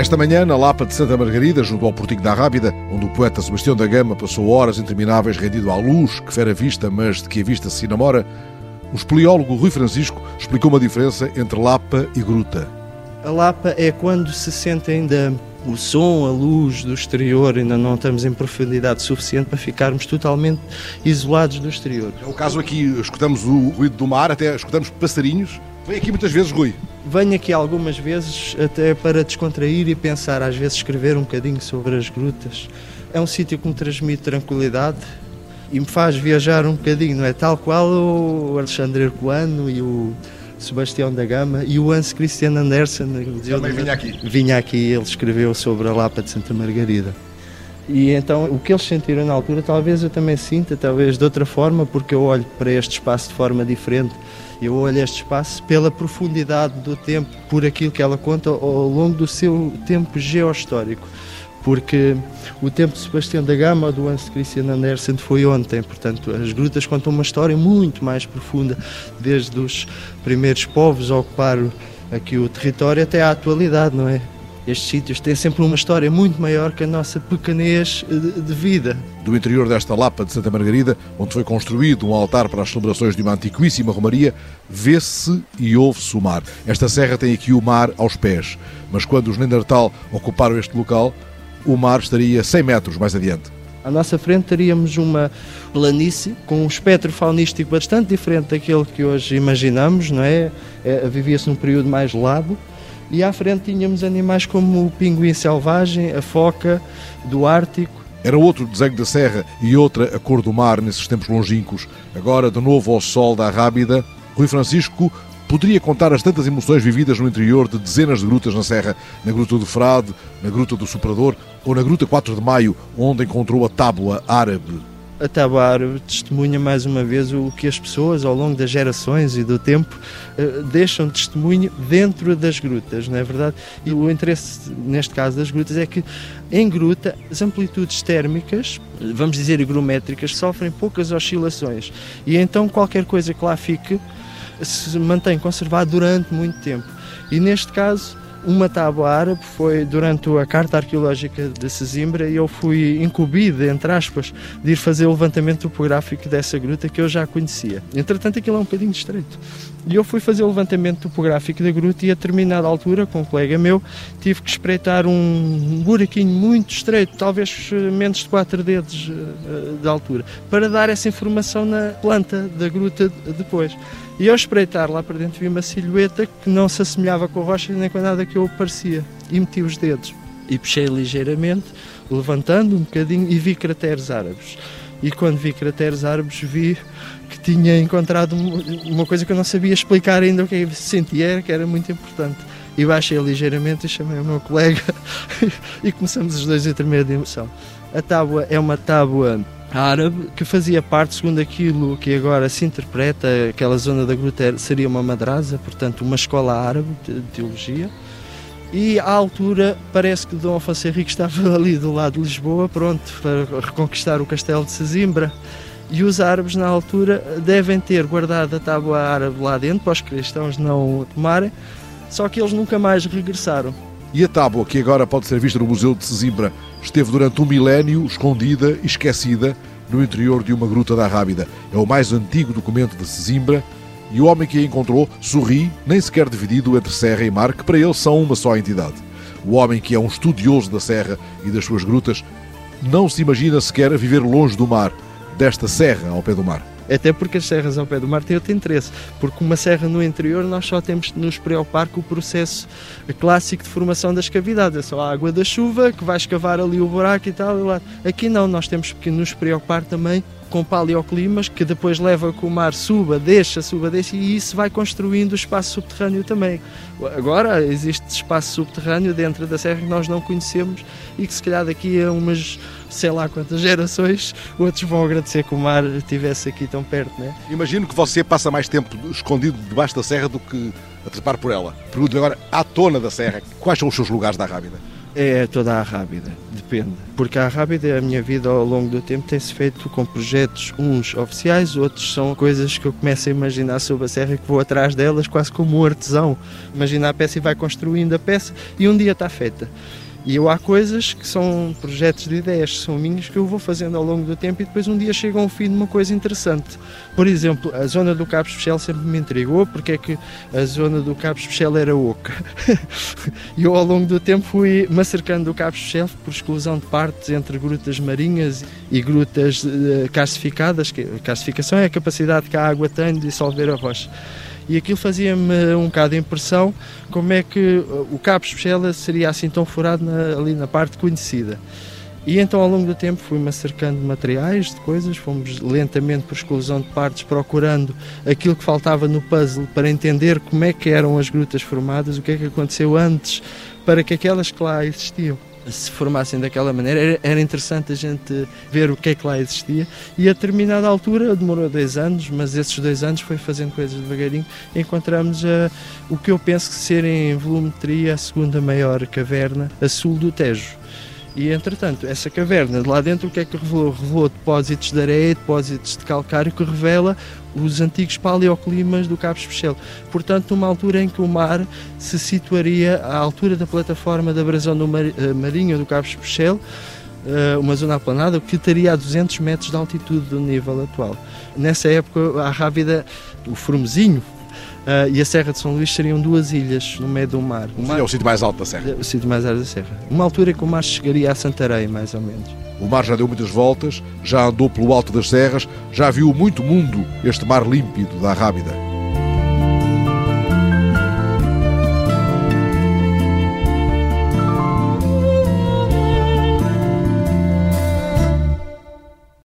Esta manhã, na Lapa de Santa Margarida, junto ao Portigo da Rábida, onde o poeta Sebastião da Gama passou horas intermináveis rendido à luz, que fera vista, mas de que a vista se namora, o espeleólogo Rui Francisco explicou uma diferença entre Lapa e Gruta. A Lapa é quando se sente ainda o som, a luz do exterior, ainda não estamos em profundidade suficiente para ficarmos totalmente isolados do exterior. É o caso aqui, escutamos o ruído do mar, até escutamos passarinhos. Vem aqui muitas vezes, Rui. Venho aqui algumas vezes até para descontrair e pensar, às vezes escrever um bocadinho sobre as grutas. É um sítio que me transmite tranquilidade e me faz viajar um bocadinho, não é? Tal qual o Alexandre Herculano e o Sebastião da Gama e o Hans Christian Andersen. Também vinha aqui. Vinha aqui, ele escreveu sobre a Lapa de Santa Margarida. E então o que eles sentiram na altura, talvez eu também sinta, talvez de outra forma, porque eu olho para este espaço de forma diferente. Eu olho este espaço pela profundidade do tempo, por aquilo que ela conta ao longo do seu tempo geohistórico. Porque o tempo de Sebastião da Gama do Hans Christian Andersen foi ontem, portanto, as grutas contam uma história muito mais profunda, desde os primeiros povos a ocupar aqui o território até à atualidade, não é? Estes sítios têm sempre uma história muito maior que a nossa pequenez de vida. Do interior desta Lapa de Santa Margarida, onde foi construído um altar para as celebrações de uma antiquíssima romaria, vê-se e ouve-se o mar. Esta serra tem aqui o mar aos pés, mas quando os Neandertal ocuparam este local, o mar estaria 100 metros mais adiante. À nossa frente teríamos uma planície com um espectro faunístico bastante diferente daquele que hoje imaginamos, não é? é Vivia-se num período mais gelado e à frente tínhamos animais como o pinguim selvagem, a foca do Ártico. Era outro desenho da serra e outra a cor do mar nesses tempos longínquos. Agora, de novo ao sol da Rábida, Rui Francisco poderia contar as tantas emoções vividas no interior de dezenas de grutas na serra, na Gruta do Frade, na Gruta do Superador ou na Gruta 4 de Maio, onde encontrou a tábua árabe a Tabar testemunha mais uma vez o que as pessoas ao longo das gerações e do tempo eh, deixam testemunho dentro das grutas, não é verdade? E o interesse neste caso das grutas é que em gruta as amplitudes térmicas, vamos dizer higrométricas, sofrem poucas oscilações e então qualquer coisa que lá fique se mantém conservado durante muito tempo. E neste caso uma tábua árabe foi durante a carta arqueológica de Sesimbra e eu fui incumbido, entre aspas, de ir fazer o levantamento topográfico dessa gruta que eu já conhecia. Entretanto, aquilo é um bocadinho estreito. E eu fui fazer o levantamento topográfico da gruta e a determinada altura, com um colega meu, tive que espreitar um buraquinho muito estreito, talvez eh, menos de 4 dedos eh, de altura, para dar essa informação na planta da gruta depois. E ao espreitar lá para dentro vi uma silhueta que não se assemelhava com a rocha nem com nada que eu parecia. E meti os dedos e puxei ligeiramente, levantando um bocadinho e vi crateres árabes. E quando vi crateres árabes vi que tinha encontrado uma coisa que eu não sabia explicar ainda o que eu sentia, que era muito importante. E baixei ligeiramente e chamei o meu colega e começamos os dois a tremer de emoção. A tábua é uma tábua árabe que fazia parte, segundo aquilo que agora se interpreta, aquela zona da gruta seria uma madrasa, portanto uma escola árabe de teologia. E à altura parece que Dom Afonso Henrique estava ali do lado de Lisboa, pronto para reconquistar o castelo de Sesimbra. E os árabes na altura devem ter guardado a tábua árabe lá dentro para os cristãos não tomarem, só que eles nunca mais regressaram. E a tábua, que agora pode ser vista no Museu de Sesimbra, esteve durante um milénio escondida e esquecida no interior de uma gruta da Rábida. É o mais antigo documento de Sesimbra e o homem que a encontrou sorri, nem sequer dividido entre serra e mar, que para ele são uma só entidade. O homem que é um estudioso da serra e das suas grutas não se imagina sequer viver longe do mar, desta serra ao pé do mar. Até porque as serras ao pé do mar têm outro interesse, porque uma serra no interior nós só temos de nos preocupar com o processo clássico de formação das cavidades, é só a água da chuva que vai escavar ali o buraco e tal. E lá. Aqui não, nós temos que nos preocupar também com paleoclimas que depois leva que o mar suba, deixa, suba, deixa e isso vai construindo o espaço subterrâneo também. Agora existe espaço subterrâneo dentro da serra que nós não conhecemos e que se calhar daqui a umas sei lá quantas gerações, outros vão agradecer que o mar estivesse aqui tão perto, né? Imagino que você passa mais tempo escondido debaixo da serra do que a trepar por ela. Pergunto agora, à tona da serra, quais são os seus lugares da Rábida? É toda a Rábida, depende. Porque a Rábida, a minha vida ao longo do tempo tem-se feito com projetos, uns oficiais, outros são coisas que eu começo a imaginar sobre a serra que vou atrás delas quase como um artesão. Imagina a peça e vai construindo a peça e um dia está feita. E eu há coisas que são projetos de ideias, são minhas, que eu vou fazendo ao longo do tempo e depois um dia chega ao fim de uma coisa interessante. Por exemplo, a zona do Cabo Especial sempre me intrigou, porque é que a zona do Cabo Especial era oca. e eu ao longo do tempo fui me acercando do Cabo Especial por exclusão de partes entre grutas marinhas e grutas uh, calcificadas. Que calcificação é a capacidade que a água tem de dissolver a rocha e aquilo fazia-me um bocado de impressão como é que o Cabo Especial seria assim tão furado na, ali na parte conhecida. E então, ao longo do tempo, fui-me acercando de materiais, de coisas, fomos lentamente, por exclusão de partes, procurando aquilo que faltava no puzzle para entender como é que eram as grutas formadas, o que é que aconteceu antes para que aquelas que lá existiam se formassem daquela maneira. Era, interessante a gente ver o que é que lá existia. E a determinada altura, demorou dois anos, mas esses dois anos foi fazendo coisas devagarinho. Encontramos uh, o que eu penso que ser em volumetria a segunda maior caverna a sul do Tejo. E entretanto, essa caverna de lá dentro, o que é que revelou? Revelou depósitos de areia, depósitos de calcário, que revela os antigos paleoclimas do Cabo Especial. Portanto, numa altura em que o mar se situaria à altura da plataforma da abrasão do mar, eh, marinho do Cabo Especial, eh, uma zona aplanada que estaria a 200 metros de altitude do nível atual. Nessa época, a Rávida, o Formosinho, Uh, e a Serra de São Luís seriam duas ilhas no meio do mar. O mar... é o sítio mais alto da Serra. O sítio mais alto da Serra. Uma altura que o mar chegaria a Santarém, mais ou menos. O mar já deu muitas voltas, já andou pelo alto das serras, já viu muito mundo este mar límpido da Rábida.